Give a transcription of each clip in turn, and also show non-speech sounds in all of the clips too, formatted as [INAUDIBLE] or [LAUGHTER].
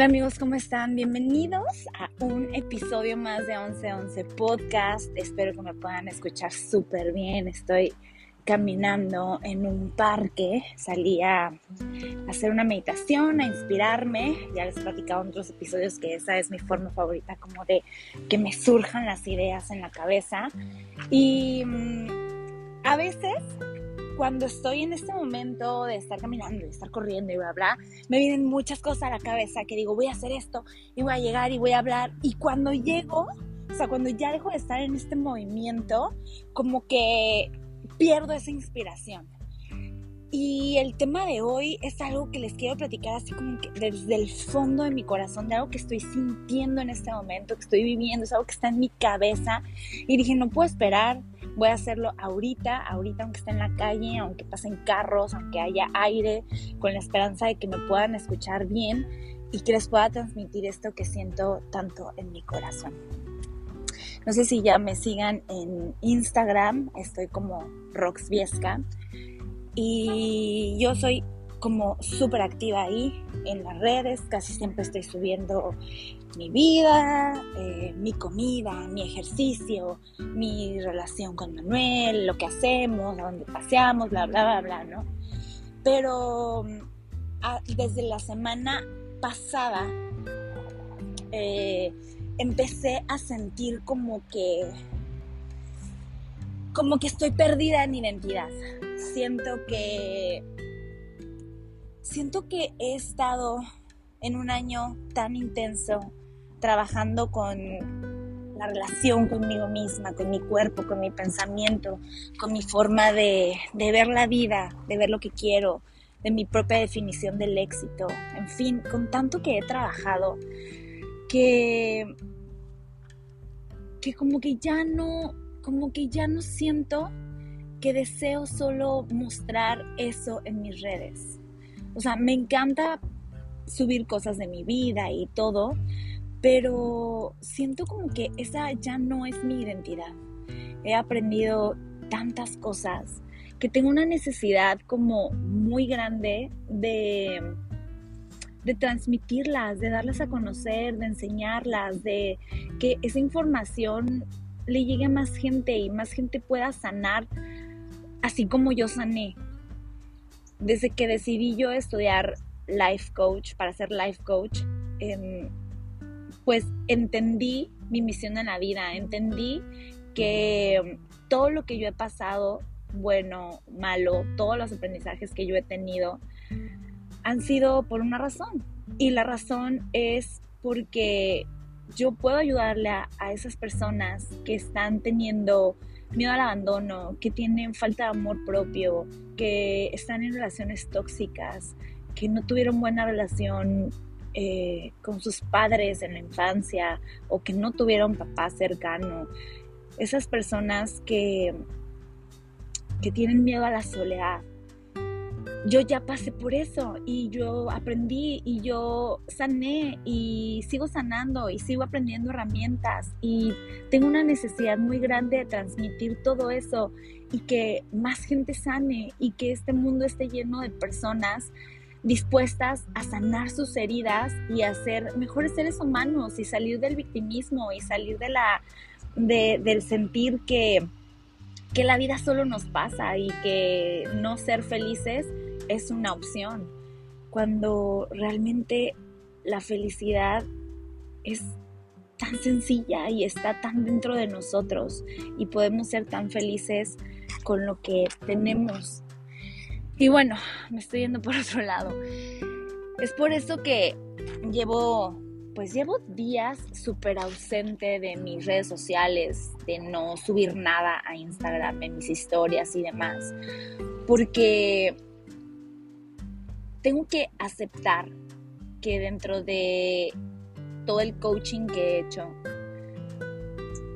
Hola amigos, ¿cómo están? Bienvenidos a un episodio más de 1111 Podcast. Espero que me puedan escuchar súper bien. Estoy caminando en un parque. Salí a hacer una meditación, a inspirarme. Ya les he platicado en otros episodios que esa es mi forma favorita, como de que me surjan las ideas en la cabeza. Y mm, a veces cuando estoy en este momento de estar caminando, de estar corriendo y bla, bla, me vienen muchas cosas a la cabeza que digo, voy a hacer esto y voy a llegar y voy a hablar. Y cuando llego, o sea, cuando ya dejo de estar en este movimiento, como que pierdo esa inspiración. Y el tema de hoy es algo que les quiero platicar así como que desde el fondo de mi corazón, de algo que estoy sintiendo en este momento, que estoy viviendo, es algo que está en mi cabeza. Y dije, no puedo esperar, Voy a hacerlo ahorita, ahorita aunque esté en la calle, aunque pasen carros, aunque haya aire, con la esperanza de que me puedan escuchar bien y que les pueda transmitir esto que siento tanto en mi corazón. No sé si ya me sigan en Instagram, estoy como Roxviesca y yo soy como súper activa ahí en las redes, casi siempre estoy subiendo mi vida, eh, mi comida, mi ejercicio, mi relación con Manuel, lo que hacemos, a dónde paseamos, bla, bla, bla, bla, ¿no? Pero mm, desde la semana pasada eh, empecé a sentir como que como que estoy perdida en identidad. Siento que siento que he estado en un año tan intenso trabajando con la relación conmigo misma, con mi cuerpo, con mi pensamiento, con mi forma de, ver la vida, de ver lo que quiero, de mi propia definición del éxito, en fin, con tanto que he trabajado que que como que ya no como que ya no siento que deseo solo mostrar eso en mis redes. O sea, me encanta subir cosas de mi vida y todo, pero siento como que esa ya no es mi identidad. He aprendido tantas cosas que tengo una necesidad como muy grande de, de transmitirlas, de darlas a conocer, de enseñarlas, de que esa información le llegue a más gente y más gente pueda sanar así como yo sané desde que decidí yo estudiar life coach, para ser life coach, em, pues entendí mi misión en la vida, entendí que todo lo que yo he pasado, bueno, malo, todos los aprendizajes que yo he tenido, han sido por una razón. Y la razón es porque yo puedo ayudarle a, a esas personas que están teniendo miedo al abandono, que tienen falta de amor propio, que están en relaciones tóxicas, que no tuvieron buena relación eh, con sus padres en la infancia o que no tuvieron papá cercano. Esas personas que, que tienen miedo a la soledad, yo ya pasé por eso y yo aprendí y yo sané y sigo sanando y sigo aprendiendo herramientas y tengo una necesidad muy grande de transmitir todo eso y que más gente sane y que este mundo esté lleno de personas dispuestas a sanar sus heridas y a ser mejores seres humanos y salir del victimismo y salir de la del sentir que que la vida solo nos pasa y que no ser felices es una opción, cuando realmente la felicidad es tan sencilla y está tan dentro de nosotros y podemos ser tan felices con lo que tenemos. Y bueno, me estoy yendo por otro lado. Es por eso que llevo, pues llevo días súper ausente de mis redes sociales, de no subir nada a Instagram en mis historias y demás, porque tengo que aceptar que dentro de todo el coaching que he hecho,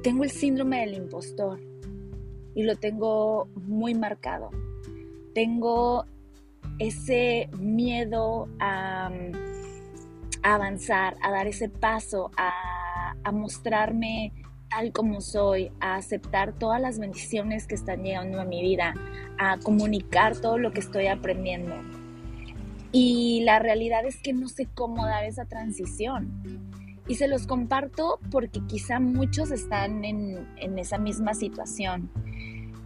tengo el síndrome del impostor y lo tengo muy marcado. Tengo ese miedo a, avanzar, a dar ese paso, a, a mostrarme tal como soy, a aceptar todas las bendiciones que están llegando a mi vida, a comunicar todo lo que estoy aprendiendo Y la realidad es que no sé cómo dar esa transición. Y se los comparto porque quizá muchos están en, en esa misma situación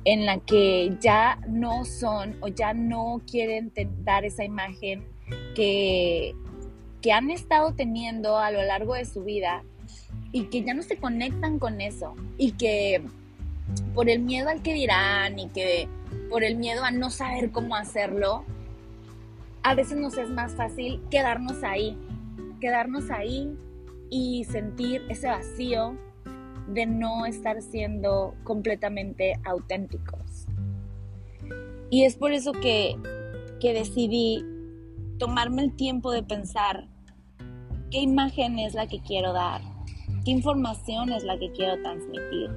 en la que ya no son o ya no quieren dar esa imagen que, que han estado teniendo a lo largo de su vida y que ya no se conectan con eso y que por el miedo al que dirán y que por el miedo a no saber cómo hacerlo, a veces nos es más fácil quedarnos ahí, quedarnos ahí y sentir ese vacío de no estar siendo completamente auténticos. Y es por eso que, que decidí tomarme el tiempo de pensar qué imagen es la que quiero dar, qué información es la que quiero transmitir,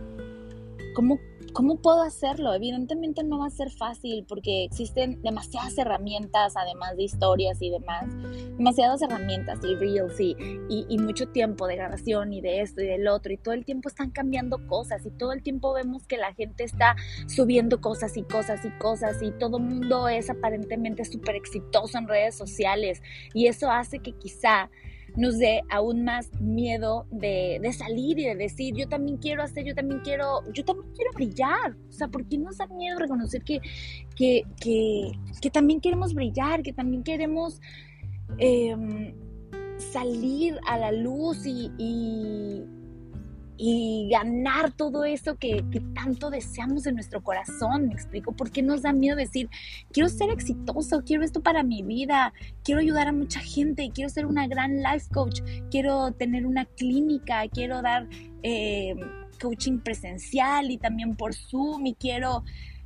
cómo ¿Cómo puedo hacerlo? Evidentemente no va a ser fácil porque existen demasiadas herramientas, además de historias y demás, demasiadas herramientas y reels y, y, mucho tiempo de grabación y de esto y del otro y todo el tiempo están cambiando cosas y todo el tiempo vemos que la gente está subiendo cosas y cosas y cosas y todo el mundo es aparentemente súper exitoso en redes sociales y eso hace que quizá nos dé aún más miedo de, salir y de decir, yo también quiero hacer, yo también quiero, yo también quiero brillar. O sea, ¿por qué nos da miedo reconocer que, que, que, también queremos brillar, que también queremos em, salir a la luz y ganar todo eso que, tanto deseamos en nuestro corazón, me explico, ¿por qué nos da miedo decir, quiero ser exitoso, quiero esto para mi vida, quiero ayudar a mucha gente, quiero ser una gran life coach, quiero tener una clínica, quiero dar eh, coaching presencial y también por Zoom y quiero,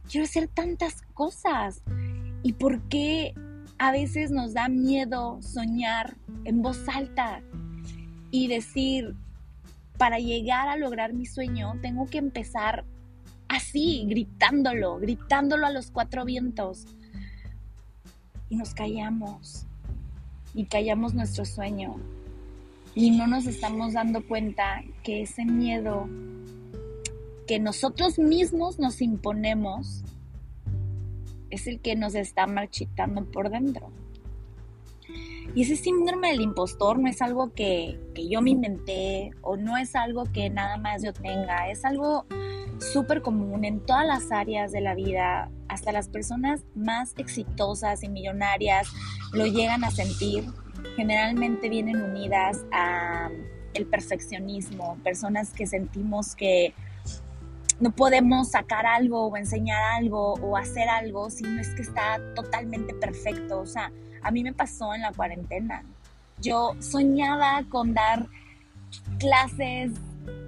quiero hacer tantas cosas? ¿Y por qué a veces nos da miedo soñar en voz alta y decir, para llegar a lograr mi sueño, tengo que empezar así, gritándolo, gritándolo a los cuatro vientos. Y nos callamos. Y callamos nuestro sueño. Y no nos estamos dando cuenta que ese miedo que nosotros mismos nos imponemos es el que nos está marchitando por dentro. Y ese síndrome del impostor no es algo que, yo me inventé o no es algo que nada más yo tenga, es algo súper común en todas las áreas de la vida, hasta las personas más exitosas y millonarias lo llegan a sentir. Generalmente vienen unidas a el perfeccionismo, personas que sentimos que no podemos sacar algo o enseñar algo o hacer algo si no es que está totalmente perfecto. O sea, a mí me pasó en la cuarentena. Yo soñaba con dar clases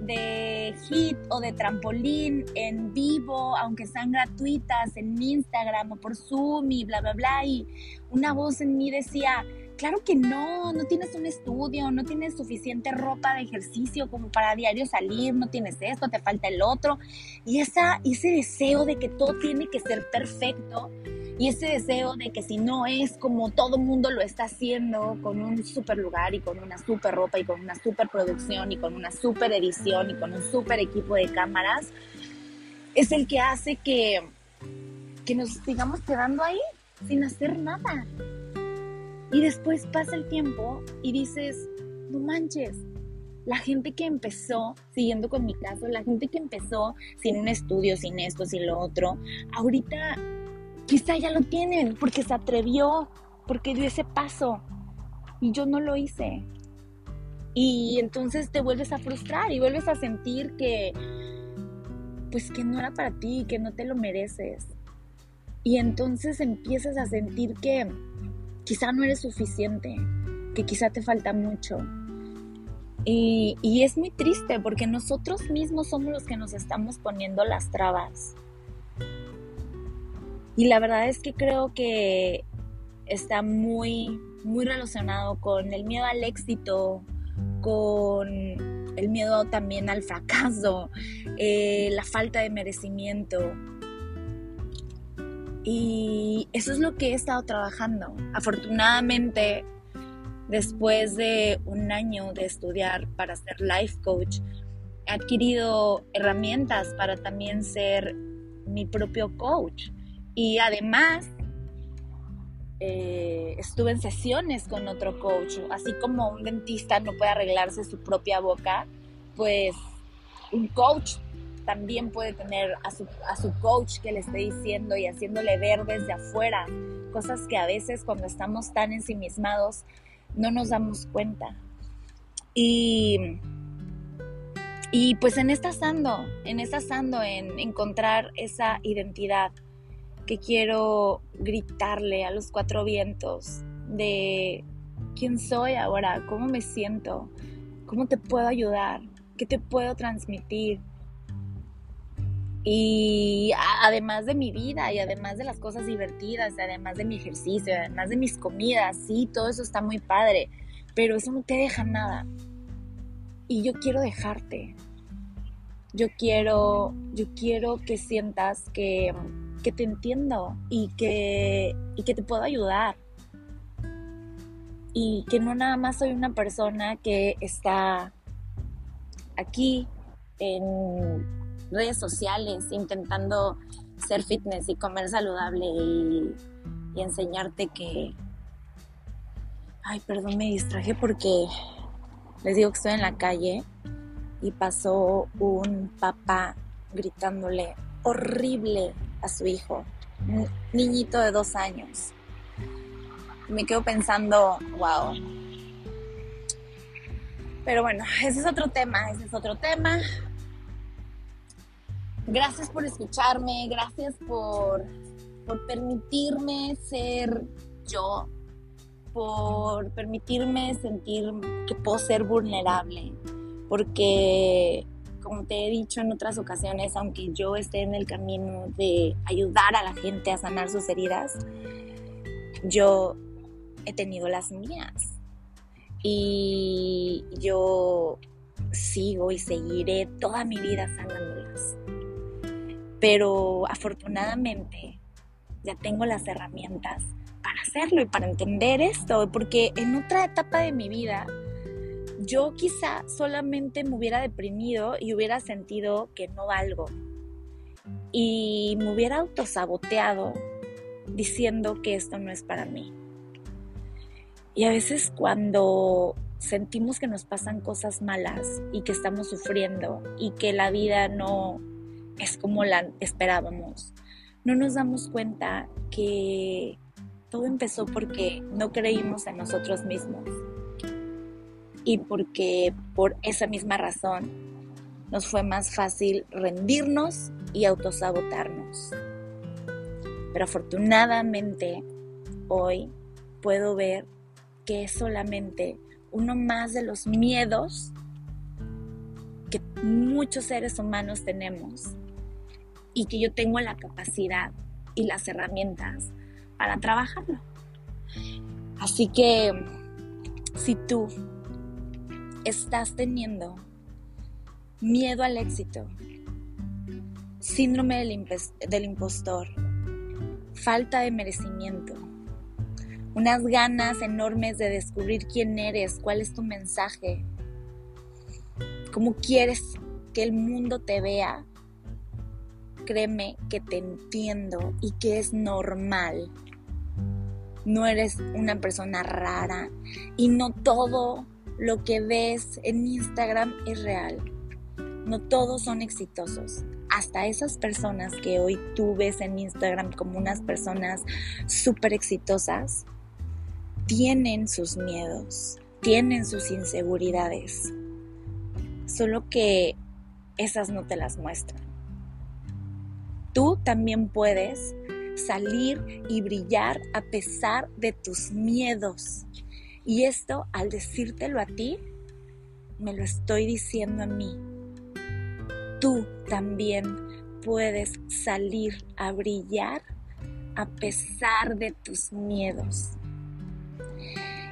de hit o de trampolín en vivo, aunque sean gratuitas, en Instagram o por Zoom y bla, bla, bla. Y una voz en mí decía, claro que no, no tienes un estudio, no tienes suficiente ropa de ejercicio como para diario salir, no tienes esto, te falta el otro. Y esa, ese deseo de que todo tiene que ser perfecto y ese deseo de que si no es como todo mundo lo está haciendo, con un super lugar y con una super ropa y con una super producción y con una super edición y con un super equipo de cámaras, es el que hace que, que nos sigamos quedando ahí sin hacer nada. Y después pasa el tiempo y dices, no manches, la gente que empezó, siguiendo con mi caso, la gente que empezó sin un estudio, sin esto, sin lo otro, ahorita Quizá ya lo tienen porque se atrevió, porque dio ese paso y yo no lo hice. Y entonces te vuelves a frustrar y vuelves a sentir que pues que no era para ti, que no te lo mereces. Y entonces empiezas a sentir que quizá no eres suficiente, que quizá te falta mucho. Y, y, es muy triste porque nosotros mismos somos los que nos estamos poniendo las trabas. Y la verdad es que creo que está muy, muy relacionado con el miedo al éxito, con el miedo también al fracaso, [LAUGHS] eh, la falta de merecimiento. Y eso es lo que he estado trabajando. Afortunadamente, después de un año de estudiar para ser life coach, he adquirido herramientas para también ser mi propio coach. Y además, eh, estuve en sesiones con otro coach, así como un dentista no puede arreglarse su propia boca, pues un coach también puede tener a su, a su coach que le esté diciendo y haciéndole ver desde afuera cosas que a veces cuando estamos tan ensimismados no nos damos cuenta. Y, y pues en esta ando, en esta ando en encontrar esa identidad que quiero gritarle a los cuatro vientos de quién soy ahora, cómo me siento, cómo te puedo ayudar, qué te puedo transmitir. Y además de mi vida y además de las cosas divertidas, además de mi ejercicio, además de mis comidas, sí, todo eso está muy padre, pero eso no te deja nada. Y yo quiero dejarte. Yo quiero, yo quiero que sientas que que te entiendo y que, y que te puedo ayudar. Y que no nada más soy una persona que está aquí en redes sociales intentando ser fitness y comer saludable y, y enseñarte que... Ay, perdón, me distraje porque les digo que estoy en la calle y pasó un papá gritándole horrible a su hijo, un niñito de dos años. Me quedo pensando, wow. Pero bueno, ese es otro tema, ese es otro tema. Gracias por escucharme, gracias por, por permitirme ser yo, por permitirme sentir que puedo ser vulnerable, porque como te he dicho en otras ocasiones, aunque yo esté en el camino de ayudar a la gente a sanar sus heridas, yo he tenido las mías. Y yo sigo y seguiré toda mi vida sanándolas. Pero afortunadamente ya tengo las herramientas para hacerlo y para entender esto, porque en otra etapa de mi vida yo quizá solamente me hubiera deprimido y hubiera sentido que no valgo. Y me hubiera autosaboteado diciendo que esto no es para mí. Y a veces cuando sentimos que nos pasan cosas malas y que estamos sufriendo y que la vida no es como la esperábamos, no nos damos cuenta que todo empezó porque no creímos en nosotros mismos y porque por esa misma razón nos fue más fácil rendirnos y autosabotarnos. Pero afortunadamente hoy puedo ver que es solamente uno más de los miedos que muchos seres humanos tenemos y que yo tengo la capacidad y las herramientas para trabajarlo. Así que si tú estás teniendo miedo al éxito, síndrome del, impostor, falta de merecimiento, unas ganas enormes de descubrir quién eres, cuál es tu mensaje, cómo quieres que el mundo te vea, créeme que te entiendo y que es normal. No eres una persona rara y no todo lo que ves en Instagram es real. No todos son exitosos. Hasta esas personas que hoy tú ves en Instagram como unas personas súper exitosas, tienen sus miedos, tienen sus inseguridades. Solo que esas no te las muestran. Tú también puedes salir y brillar a pesar de tus miedos. Y esto, al decírtelo a ti, me lo estoy diciendo a mí. Tú también puedes salir a brillar a pesar de tus miedos.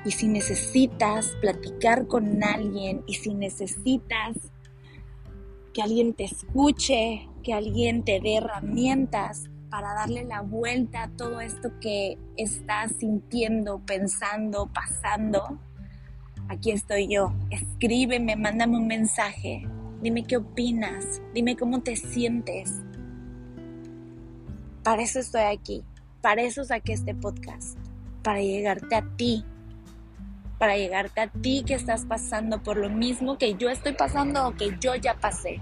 Y si necesitas platicar con alguien y si necesitas que alguien te escuche, que alguien te dé herramientas, para darle la vuelta a todo esto que estás sintiendo, pensando, pasando, aquí estoy yo. Escríbeme, mándame un mensaje. Dime qué opinas, dime cómo te sientes. Para eso estoy aquí, para eso saqué este podcast. para llegarte a ti, para llegarte a ti que estás pasando por lo mismo que yo estoy pasando o que yo ya pasé.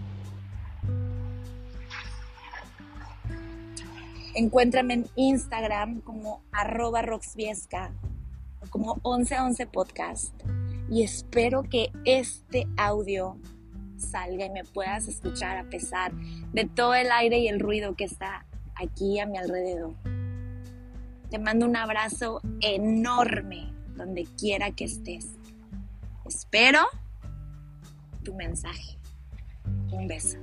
Encuéntrame en Instagram como arroba roxviesca como 1111 podcast y espero que este audio salga y me puedas escuchar a pesar de todo el aire y el ruido que está aquí a mi alrededor. Te mando un abrazo enorme donde quiera que estés. Espero tu mensaje. Un beso.